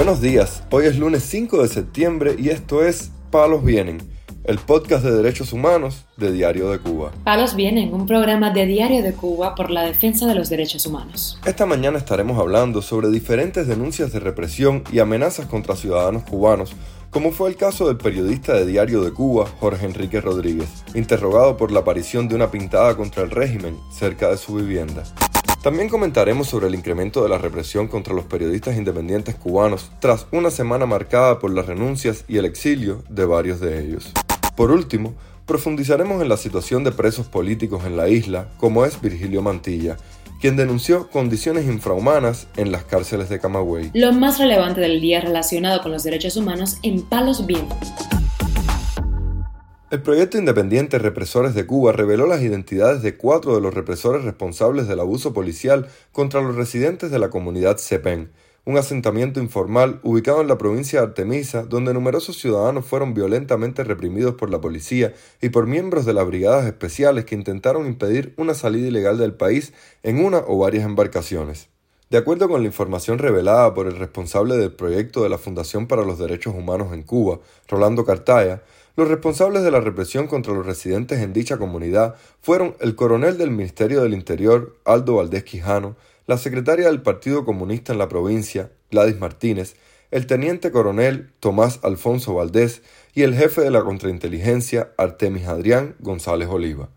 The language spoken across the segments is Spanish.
Buenos días, hoy es lunes 5 de septiembre y esto es Palos Vienen, el podcast de derechos humanos de Diario de Cuba. Palos Vienen, un programa de Diario de Cuba por la defensa de los derechos humanos. Esta mañana estaremos hablando sobre diferentes denuncias de represión y amenazas contra ciudadanos cubanos como fue el caso del periodista de Diario de Cuba, Jorge Enrique Rodríguez, interrogado por la aparición de una pintada contra el régimen cerca de su vivienda. También comentaremos sobre el incremento de la represión contra los periodistas independientes cubanos tras una semana marcada por las renuncias y el exilio de varios de ellos. Por último, profundizaremos en la situación de presos políticos en la isla, como es Virgilio Mantilla, quien denunció condiciones infrahumanas en las cárceles de Camagüey. Lo más relevante del día relacionado con los derechos humanos en Palos Vientos. El proyecto independiente Represores de Cuba reveló las identidades de cuatro de los represores responsables del abuso policial contra los residentes de la comunidad Cepén, un asentamiento informal ubicado en la provincia de Artemisa, donde numerosos ciudadanos fueron violentamente reprimidos por la policía y por miembros de las brigadas especiales que intentaron impedir una salida ilegal del país en una o varias embarcaciones. De acuerdo con la información revelada por el responsable del proyecto de la Fundación para los Derechos Humanos en Cuba, Rolando Cartaya, los responsables de la represión contra los residentes en dicha comunidad fueron el coronel del Ministerio del Interior, Aldo Valdés Quijano, la secretaria del Partido Comunista en la provincia, Gladys Martínez, el teniente coronel Tomás Alfonso Valdés y el jefe de la contrainteligencia, Artemis Adrián González Oliva.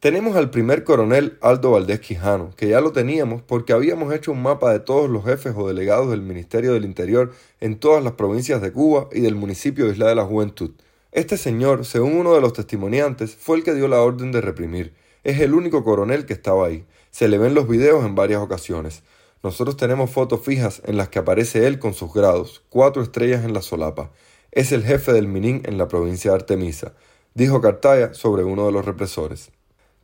Tenemos al primer coronel Aldo Valdés Quijano, que ya lo teníamos porque habíamos hecho un mapa de todos los jefes o delegados del Ministerio del Interior en todas las provincias de Cuba y del municipio Isla de la Juventud. Este señor, según uno de los testimoniantes, fue el que dio la orden de reprimir. Es el único coronel que estaba ahí. Se le ven los videos en varias ocasiones. Nosotros tenemos fotos fijas en las que aparece él con sus grados, cuatro estrellas en la solapa. Es el jefe del Minin en la provincia de Artemisa, dijo Cartaya sobre uno de los represores.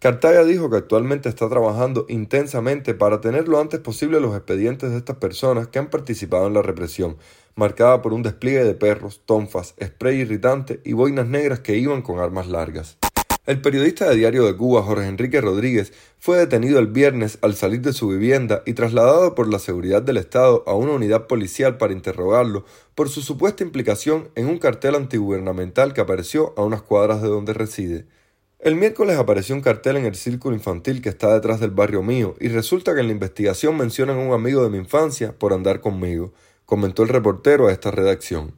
Cartaya dijo que actualmente está trabajando intensamente para tener lo antes posible los expedientes de estas personas que han participado en la represión, marcada por un despliegue de perros, tonfas, spray irritante y boinas negras que iban con armas largas. El periodista de Diario de Cuba, Jorge Enrique Rodríguez, fue detenido el viernes al salir de su vivienda y trasladado por la seguridad del Estado a una unidad policial para interrogarlo por su supuesta implicación en un cartel antigubernamental que apareció a unas cuadras de donde reside. El miércoles apareció un cartel en el círculo infantil que está detrás del barrio mío y resulta que en la investigación mencionan a un amigo de mi infancia por andar conmigo comentó el reportero a esta redacción.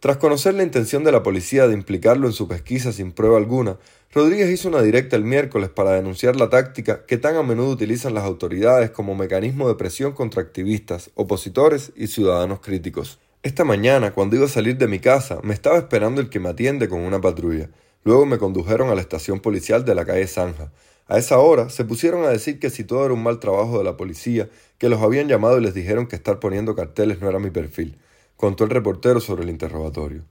Tras conocer la intención de la policía de implicarlo en su pesquisa sin prueba alguna, Rodríguez hizo una directa el miércoles para denunciar la táctica que tan a menudo utilizan las autoridades como mecanismo de presión contra activistas, opositores y ciudadanos críticos. Esta mañana, cuando iba a salir de mi casa, me estaba esperando el que me atiende con una patrulla. Luego me condujeron a la estación policial de la calle Zanja. A esa hora se pusieron a decir que si todo era un mal trabajo de la policía, que los habían llamado y les dijeron que estar poniendo carteles no era mi perfil, contó el reportero sobre el interrogatorio.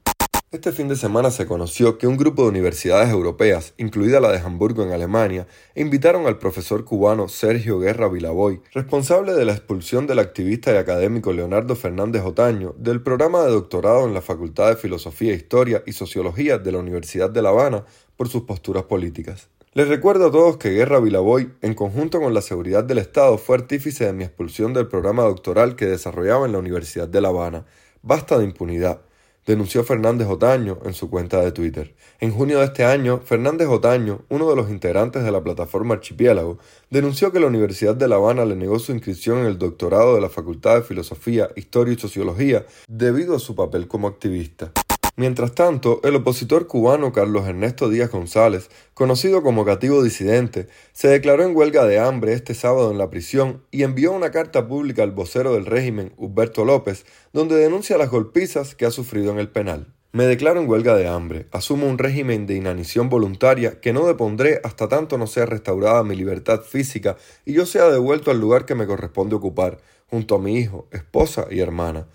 Este fin de semana se conoció que un grupo de universidades europeas, incluida la de Hamburgo en Alemania, invitaron al profesor cubano Sergio Guerra Vilaboy, responsable de la expulsión del activista y académico Leonardo Fernández Otaño, del programa de doctorado en la Facultad de Filosofía, Historia y Sociología de la Universidad de La Habana, por sus posturas políticas. Les recuerdo a todos que Guerra Vilaboy, en conjunto con la seguridad del Estado, fue artífice de mi expulsión del programa doctoral que desarrollaba en la Universidad de La Habana. Basta de impunidad, denunció Fernández Otaño en su cuenta de Twitter. En junio de este año, Fernández Otaño, uno de los integrantes de la plataforma Archipiélago, denunció que la Universidad de La Habana le negó su inscripción en el doctorado de la Facultad de Filosofía, Historia y Sociología debido a su papel como activista. Mientras tanto, el opositor cubano Carlos Ernesto Díaz González, conocido como cativo disidente, se declaró en huelga de hambre este sábado en la prisión y envió una carta pública al vocero del régimen, Humberto López, donde denuncia las golpizas que ha sufrido en el penal. Me declaro en huelga de hambre, asumo un régimen de inanición voluntaria que no depondré hasta tanto no sea restaurada mi libertad física y yo sea devuelto al lugar que me corresponde ocupar, junto a mi hijo, esposa y hermana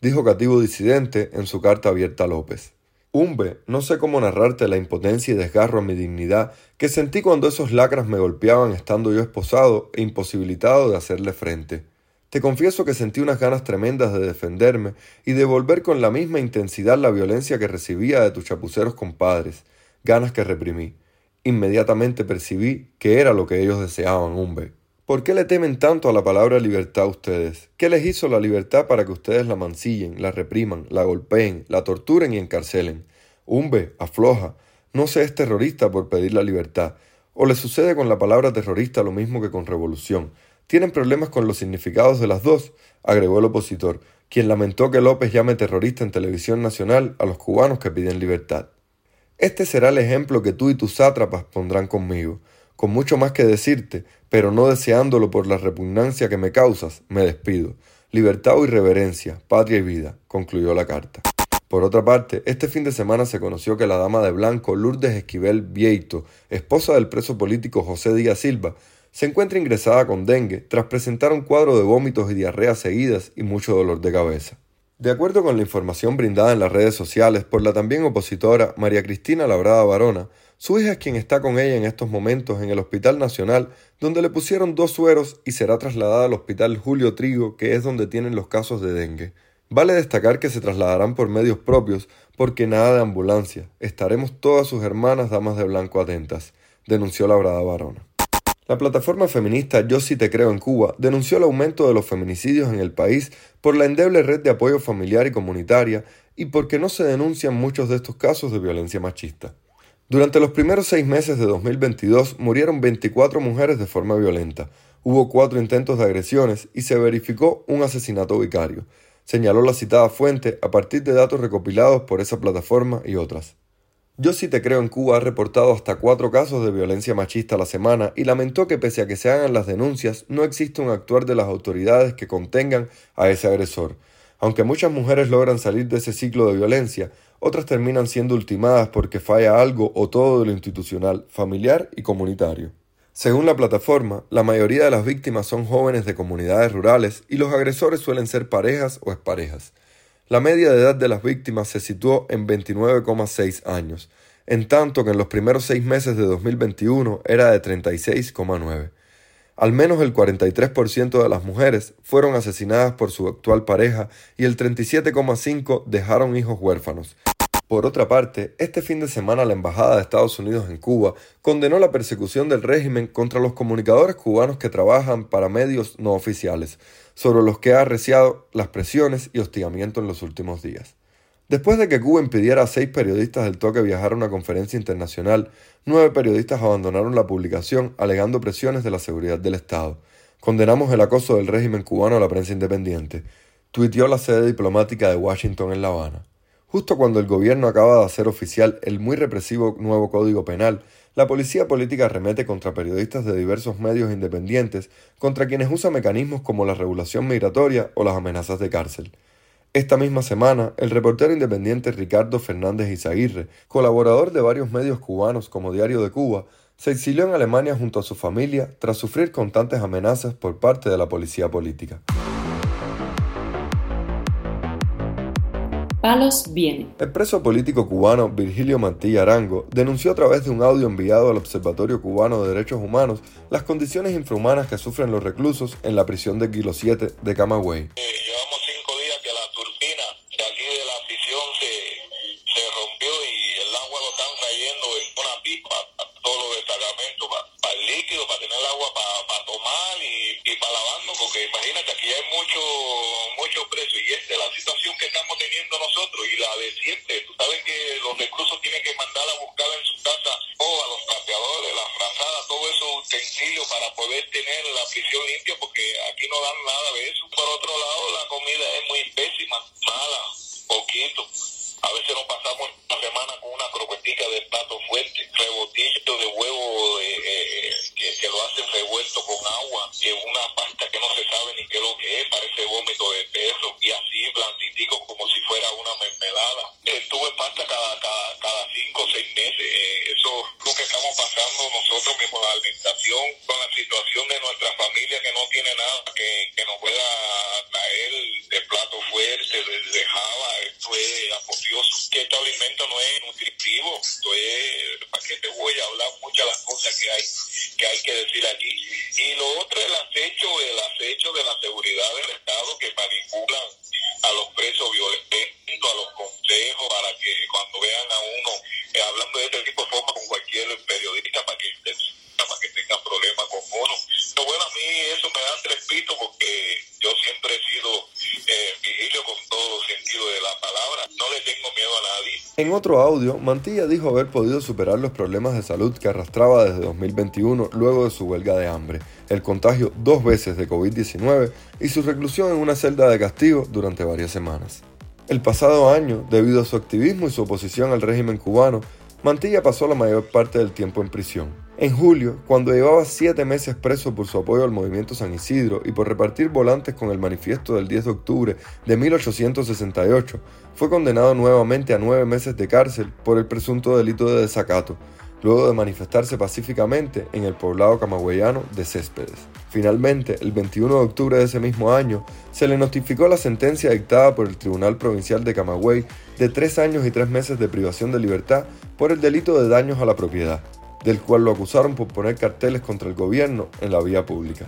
dijo Cativo Disidente en su carta abierta a López. Umbe, no sé cómo narrarte la impotencia y desgarro a mi dignidad que sentí cuando esos lacras me golpeaban estando yo esposado e imposibilitado de hacerle frente. Te confieso que sentí unas ganas tremendas de defenderme y de volver con la misma intensidad la violencia que recibía de tus chapuceros compadres, ganas que reprimí. Inmediatamente percibí que era lo que ellos deseaban, Umbe. ¿Por qué le temen tanto a la palabra libertad ustedes? ¿Qué les hizo la libertad para que ustedes la mancillen, la repriman, la golpeen, la torturen y encarcelen? Umbe, afloja, no se es terrorista por pedir la libertad. O le sucede con la palabra terrorista lo mismo que con revolución. Tienen problemas con los significados de las dos, agregó el opositor, quien lamentó que López llame terrorista en televisión nacional a los cubanos que piden libertad. Este será el ejemplo que tú y tus sátrapas pondrán conmigo con mucho más que decirte, pero no deseándolo por la repugnancia que me causas, me despido. Libertad o irreverencia, patria y vida, concluyó la carta. Por otra parte, este fin de semana se conoció que la dama de blanco Lourdes Esquivel Vieito, esposa del preso político José Díaz Silva, se encuentra ingresada con dengue tras presentar un cuadro de vómitos y diarreas seguidas y mucho dolor de cabeza. De acuerdo con la información brindada en las redes sociales por la también opositora María Cristina Labrada Varona, su hija es quien está con ella en estos momentos en el Hospital Nacional, donde le pusieron dos sueros y será trasladada al Hospital Julio Trigo, que es donde tienen los casos de dengue. Vale destacar que se trasladarán por medios propios, porque nada de ambulancia. Estaremos todas sus hermanas damas de blanco atentas, denunció la brada varona. La plataforma feminista Yo sí te creo en Cuba denunció el aumento de los feminicidios en el país por la endeble red de apoyo familiar y comunitaria y porque no se denuncian muchos de estos casos de violencia machista. Durante los primeros seis meses de 2022 murieron 24 mujeres de forma violenta, hubo cuatro intentos de agresiones y se verificó un asesinato vicario, señaló la citada fuente a partir de datos recopilados por esa plataforma y otras. Yo sí te creo en Cuba ha reportado hasta cuatro casos de violencia machista a la semana y lamentó que pese a que se hagan las denuncias no existe un actuar de las autoridades que contengan a ese agresor. Aunque muchas mujeres logran salir de ese ciclo de violencia, otras terminan siendo ultimadas porque falla algo o todo de lo institucional, familiar y comunitario. Según la plataforma, la mayoría de las víctimas son jóvenes de comunidades rurales y los agresores suelen ser parejas o exparejas. La media de edad de las víctimas se situó en 29,6 años, en tanto que en los primeros seis meses de 2021 era de 36,9. Al menos el 43% de las mujeres fueron asesinadas por su actual pareja y el 37,5% dejaron hijos huérfanos. Por otra parte, este fin de semana la Embajada de Estados Unidos en Cuba condenó la persecución del régimen contra los comunicadores cubanos que trabajan para medios no oficiales, sobre los que ha arreciado las presiones y hostigamiento en los últimos días. Después de que Cuba impidiera a seis periodistas del toque viajar a una conferencia internacional, nueve periodistas abandonaron la publicación alegando presiones de la seguridad del Estado. Condenamos el acoso del régimen cubano a la prensa independiente, tuiteó la sede diplomática de Washington en La Habana. Justo cuando el gobierno acaba de hacer oficial el muy represivo nuevo Código Penal, la policía política arremete contra periodistas de diversos medios independientes, contra quienes usa mecanismos como la regulación migratoria o las amenazas de cárcel. Esta misma semana, el reportero independiente Ricardo Fernández Izaguirre, colaborador de varios medios cubanos como Diario de Cuba, se exilió en Alemania junto a su familia tras sufrir constantes amenazas por parte de la policía política. Palos viene. El preso político cubano Virgilio Mantilla Arango denunció a través de un audio enviado al Observatorio Cubano de Derechos Humanos las condiciones infrahumanas que sufren los reclusos en la prisión de Kilo 7 de Camagüey. Porque imagínate, aquí hay mucho, mucho precio y esta es la situación que estamos teniendo nosotros y la de siempre. Tú sabes que los reclusos tienen que mandar a buscar en su casa o a los trapeadores, las frazadas, todo eso utensilios para poder tener la prisión limpia porque aquí no dan nada de eso. Por otro lado, la comida es muy pésima, mala, poquito. A veces nos pasamos la semana con una croquetica de plato fuerte, rebotillo de huevo eh, eh, que, que, lo hacen revuelto con agua, que una es, ¿para qué te voy a hablar muchas las cosas que hay, que hay que decir aquí? Y lo otro, el acecho, el acecho de la seguridad del Estado que manipulan a los presos violentos, a los consejos, para que cuando vean a uno eh, hablando de este tipo de forma con cualquier periodista para que, para que tenga problemas con uno. Pero bueno, a mí En otro audio, Mantilla dijo haber podido superar los problemas de salud que arrastraba desde 2021 luego de su huelga de hambre, el contagio dos veces de COVID-19 y su reclusión en una celda de castigo durante varias semanas. El pasado año, debido a su activismo y su oposición al régimen cubano, Mantilla pasó la mayor parte del tiempo en prisión. En julio, cuando llevaba siete meses preso por su apoyo al movimiento San Isidro y por repartir volantes con el manifiesto del 10 de octubre de 1868, fue condenado nuevamente a nueve meses de cárcel por el presunto delito de desacato, luego de manifestarse pacíficamente en el poblado camagüeyano de Céspedes. Finalmente, el 21 de octubre de ese mismo año, se le notificó la sentencia dictada por el Tribunal Provincial de Camagüey de tres años y tres meses de privación de libertad por el delito de daños a la propiedad del cual lo acusaron por poner carteles contra el gobierno en la vía pública.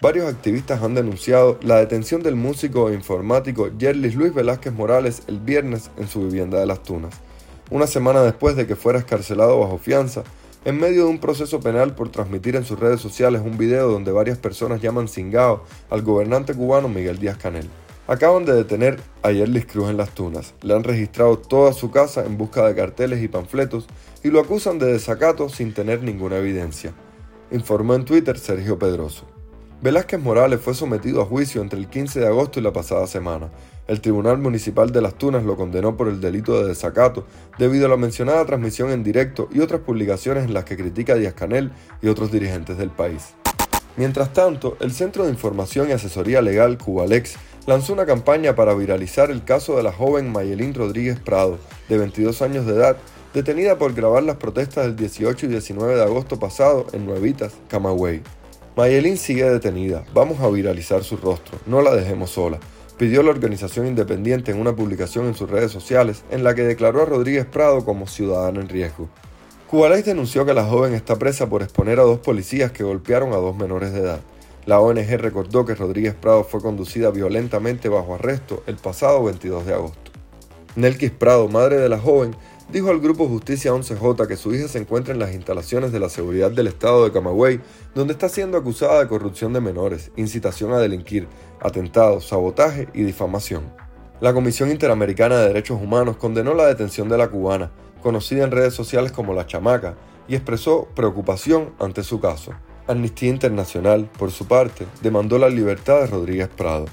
Varios activistas han denunciado la detención del músico e informático Yerlis Luis Velázquez Morales el viernes en su vivienda de Las Tunas, una semana después de que fuera escarcelado bajo fianza, en medio de un proceso penal por transmitir en sus redes sociales un video donde varias personas llaman cingao al gobernante cubano Miguel Díaz Canel. Acaban de detener a Yerlis Cruz en Las Tunas. Le han registrado toda su casa en busca de carteles y panfletos y lo acusan de desacato sin tener ninguna evidencia, informó en Twitter Sergio Pedroso. Velázquez Morales fue sometido a juicio entre el 15 de agosto y la pasada semana. El Tribunal Municipal de Las Tunas lo condenó por el delito de desacato debido a la mencionada transmisión en directo y otras publicaciones en las que critica a Díaz Canel y otros dirigentes del país. Mientras tanto, el Centro de Información y Asesoría Legal Cubalex lanzó una campaña para viralizar el caso de la joven Mayelín Rodríguez Prado, de 22 años de edad, detenida por grabar las protestas del 18 y 19 de agosto pasado en Nuevitas, Camagüey. Mayelín sigue detenida, vamos a viralizar su rostro, no la dejemos sola, pidió la organización independiente en una publicación en sus redes sociales en la que declaró a Rodríguez Prado como ciudadana en riesgo. Cubalex denunció que la joven está presa por exponer a dos policías que golpearon a dos menores de edad. La ONG recordó que Rodríguez Prado fue conducida violentamente bajo arresto el pasado 22 de agosto. Nelkis Prado, madre de la joven, dijo al grupo Justicia 11J que su hija se encuentra en las instalaciones de la seguridad del estado de Camagüey, donde está siendo acusada de corrupción de menores, incitación a delinquir, atentado, sabotaje y difamación. La Comisión Interamericana de Derechos Humanos condenó la detención de la cubana, conocida en redes sociales como La Chamaca, y expresó preocupación ante su caso. Amnistía Internacional, por su parte, demandó la libertad de Rodríguez Prado.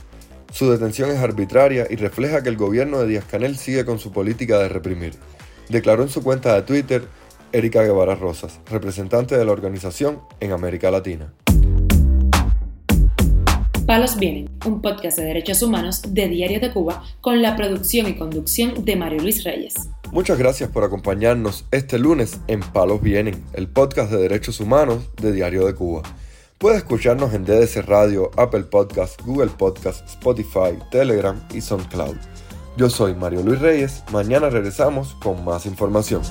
Su detención es arbitraria y refleja que el gobierno de Díaz Canel sigue con su política de reprimir, declaró en su cuenta de Twitter Erika Guevara Rosas, representante de la organización en América Latina. Palos Vienen, un podcast de derechos humanos de Diario de Cuba con la producción y conducción de Mario Luis Reyes. Muchas gracias por acompañarnos este lunes en Palos Vienen, el podcast de derechos humanos de Diario de Cuba. Puede escucharnos en DDC Radio, Apple Podcasts, Google Podcasts, Spotify, Telegram y SoundCloud. Yo soy Mario Luis Reyes, mañana regresamos con más información.